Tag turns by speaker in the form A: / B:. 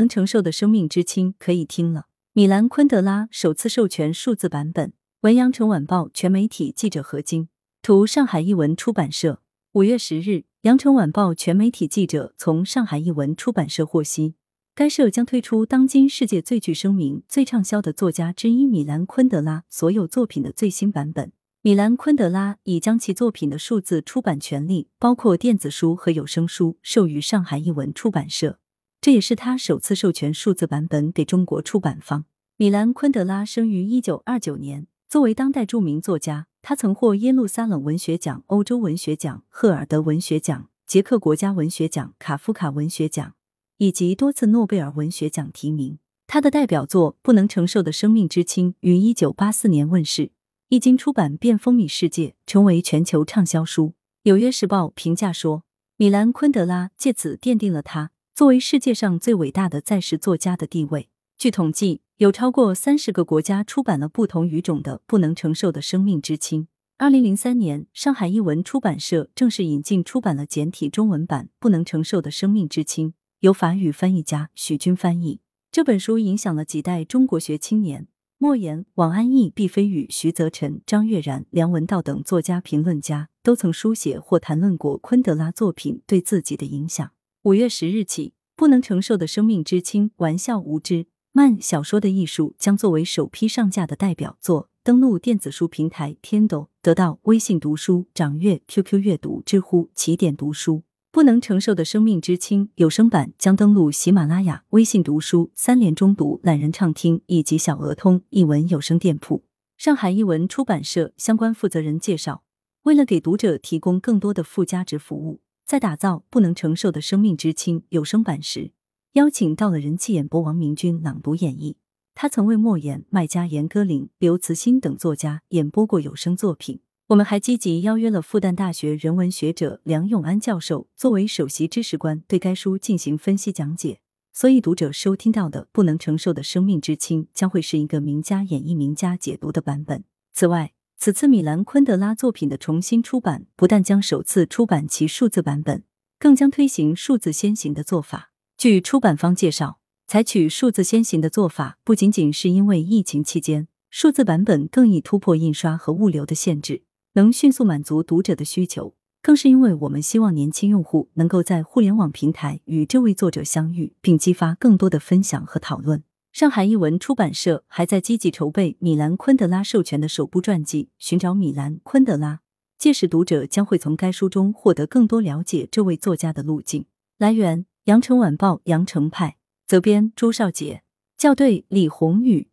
A: 能承受的生命之轻可以听了。米兰昆德拉首次授权数字版本。文阳城晚报全媒体记者何晶，图上海译文出版社。五月十日，羊城晚报全媒体记者从上海译文出版社获悉，该社将推出当今世界最具声名、最畅销的作家之一米兰昆德拉所有作品的最新版本。米兰昆德拉已将其作品的数字出版权利，包括电子书和有声书，授予上海译文出版社。这也是他首次授权数字版本给中国出版方。米兰昆德拉生于一九二九年。作为当代著名作家，他曾获耶路撒冷文学奖、欧洲文学奖、赫尔德文学奖、捷克国家文学奖、卡夫卡文学奖以及多次诺贝尔文学奖提名。他的代表作《不能承受的生命之轻》于一九八四年问世，一经出版便风靡世界，成为全球畅销书。《纽约时报》评价说，米兰昆德拉借此奠定了他作为世界上最伟大的在世作家的地位。据统计。有超过三十个国家出版了不同语种的《不能承受的生命之轻》。二零零三年，上海译文出版社正式引进出版了简体中文版《不能承受的生命之轻》，由法语翻译家许军翻译。这本书影响了几代中国学青年，莫言、王安忆、毕飞宇、徐则臣、张悦然、梁文道等作家评论家都曾书写或谈论过昆德拉作品对自己的影响。五月十日起，《不能承受的生命之轻》，玩笑无知。慢小说的艺术将作为首批上架的代表作，登录电子书平台 Kindle，得到微信读书、掌阅、QQ 阅读、知乎、起点读书。不能承受的生命之轻有声版将登录喜马拉雅、微信读书、三联中读、懒人畅听以及小鹅通译文有声店铺。上海译文出版社相关负责人介绍，为了给读者提供更多的附加值服务，在打造《不能承受的生命之轻》有声版时。邀请到了人气演播王明君朗读演绎，他曾为莫言、麦家、严歌苓、刘慈欣等作家演播过有声作品。我们还积极邀约了复旦大学人文学者梁永安教授作为首席知识官，对该书进行分析讲解。所以，读者收听到的《不能承受的生命之轻》将会是一个名家演绎、名家解读的版本。此外，此次米兰昆德拉作品的重新出版，不但将首次出版其数字版本，更将推行数字先行的做法。据出版方介绍，采取数字先行的做法，不仅仅是因为疫情期间数字版本更易突破印刷和物流的限制，能迅速满足读者的需求，更是因为我们希望年轻用户能够在互联网平台与这位作者相遇，并激发更多的分享和讨论。上海译文出版社还在积极筹备米兰昆德拉授权的首部传记《寻找米兰昆德拉》，届时读者将会从该书中获得更多了解这位作家的路径。来源。羊城晚报羊城派责编朱少杰校对李红宇。